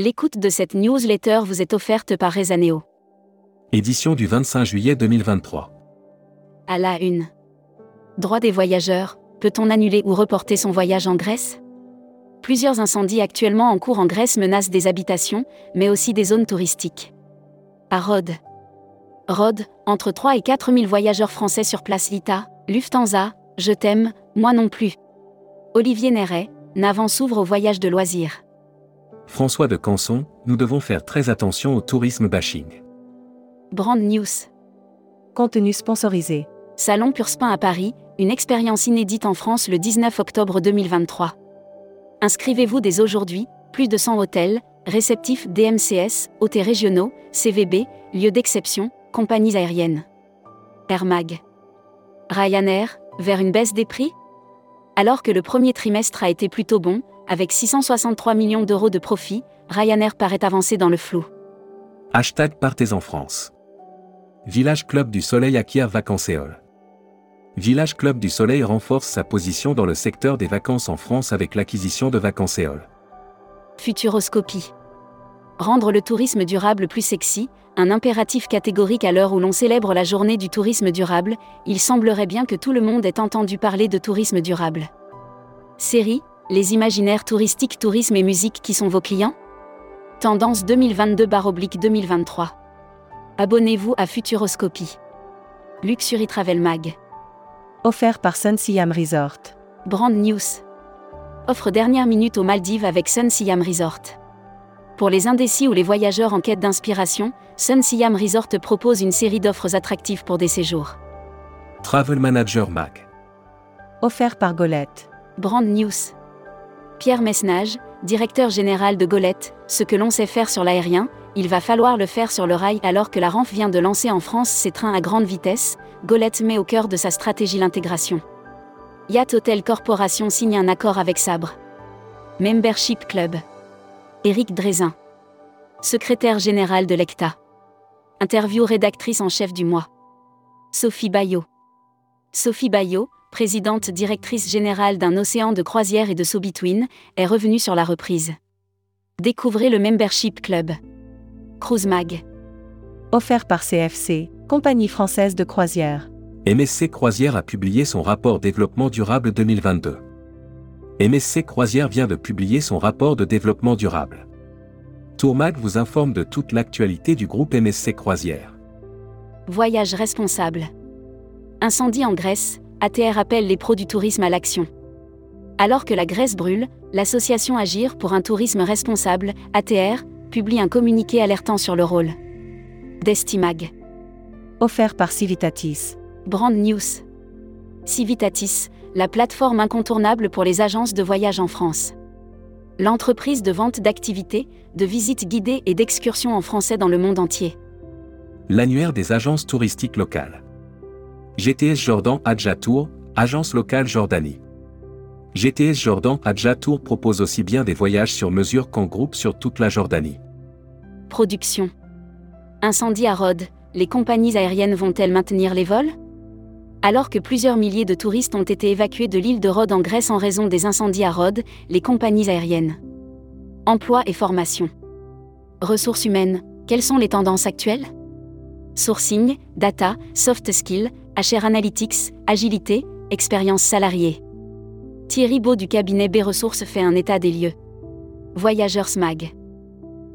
L'écoute de cette newsletter vous est offerte par Rezaneo. Édition du 25 juillet 2023. À la une. Droit des voyageurs, peut-on annuler ou reporter son voyage en Grèce? Plusieurs incendies actuellement en cours en Grèce menacent des habitations, mais aussi des zones touristiques. À Rhodes. Rhodes, entre 3 et 4 000 voyageurs français sur place Lita, Lufthansa, Je t'aime, moi non plus. Olivier Néret, Navan s'ouvre au voyage de loisirs. François de Canson, nous devons faire très attention au tourisme bashing. Brand News. Contenu sponsorisé. Salon Purspin à Paris, une expérience inédite en France le 19 octobre 2023. Inscrivez-vous dès aujourd'hui, plus de 100 hôtels, réceptifs DMCS, hôtels régionaux, CVB, lieux d'exception, compagnies aériennes. Air Mag. Ryanair, vers une baisse des prix? Alors que le premier trimestre a été plutôt bon, avec 663 millions d'euros de profit, Ryanair paraît avancer dans le flou. Hashtag Partez en France. Village Club du Soleil acquiert Vacancéole. Village Club du Soleil renforce sa position dans le secteur des vacances en France avec l'acquisition de Vacancéole. Futuroscopie. Rendre le tourisme durable plus sexy, un impératif catégorique à l'heure où l'on célèbre la journée du tourisme durable, il semblerait bien que tout le monde ait entendu parler de tourisme durable. Série, les imaginaires touristiques, tourisme et musique qui sont vos clients? Tendance 2022-2023. Abonnez-vous à Futuroscopie. Luxury Travel Mag. Offert par Sun Siam Resort. Brand News. Offre dernière minute aux Maldives avec Sun Siam Resort. Pour les indécis ou les voyageurs en quête d'inspiration, Sun Siam Resort propose une série d'offres attractives pour des séjours. Travel Manager Mag. Offert par Golette. Brand News. Pierre Messnage, directeur général de Golette, ce que l'on sait faire sur l'aérien, il va falloir le faire sur le rail alors que la RANF vient de lancer en France ses trains à grande vitesse, Golette met au cœur de sa stratégie l'intégration. Yacht Hotel Corporation signe un accord avec Sabre. Membership Club. Éric Drézin. Secrétaire général de l'ECTA. Interview rédactrice en chef du mois. Sophie Bayot. Sophie Bayot, présidente directrice générale d'un océan de croisière et de so-between, est revenue sur la reprise. Découvrez le Membership Club. Cruise Mag. Offert par CFC, compagnie française de croisière. MSC Croisière a publié son rapport développement durable 2022. MSC Croisière vient de publier son rapport de développement durable. Tourmag vous informe de toute l'actualité du groupe MSC Croisière. Voyage responsable. Incendie en Grèce, ATR appelle les pros du tourisme à l'action. Alors que la Grèce brûle, l'association Agir pour un tourisme responsable, ATR, publie un communiqué alertant sur le rôle d'Estimag. Offert par Civitatis. Brand News. Civitatis, la plateforme incontournable pour les agences de voyage en France. L'entreprise de vente d'activités, de visites guidées et d'excursions en français dans le monde entier. L'annuaire des agences touristiques locales. GTS Jordan Adja Tour, agence locale Jordanie. GTS Jordan Adja Tour propose aussi bien des voyages sur mesure qu'en groupe sur toute la Jordanie. Production. Incendie à Rhodes, les compagnies aériennes vont-elles maintenir les vols? Alors que plusieurs milliers de touristes ont été évacués de l'île de Rhodes en Grèce en raison des incendies à Rhodes, les compagnies aériennes. Emploi et formation. Ressources humaines, quelles sont les tendances actuelles? Sourcing, data, soft skills, HR Analytics, agilité, expérience salariée. Thierry Beau du cabinet B Ressources fait un état des lieux. Voyageurs SMAG.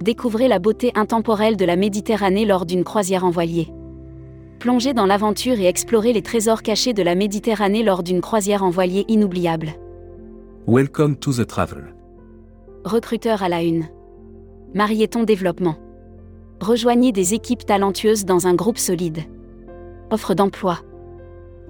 Découvrez la beauté intemporelle de la Méditerranée lors d'une croisière en voilier. Plongez dans l'aventure et explorez les trésors cachés de la Méditerranée lors d'une croisière en voilier inoubliable. Welcome to the travel. Recruteur à la une. Marieton Développement. Rejoignez des équipes talentueuses dans un groupe solide. Offre d'emploi.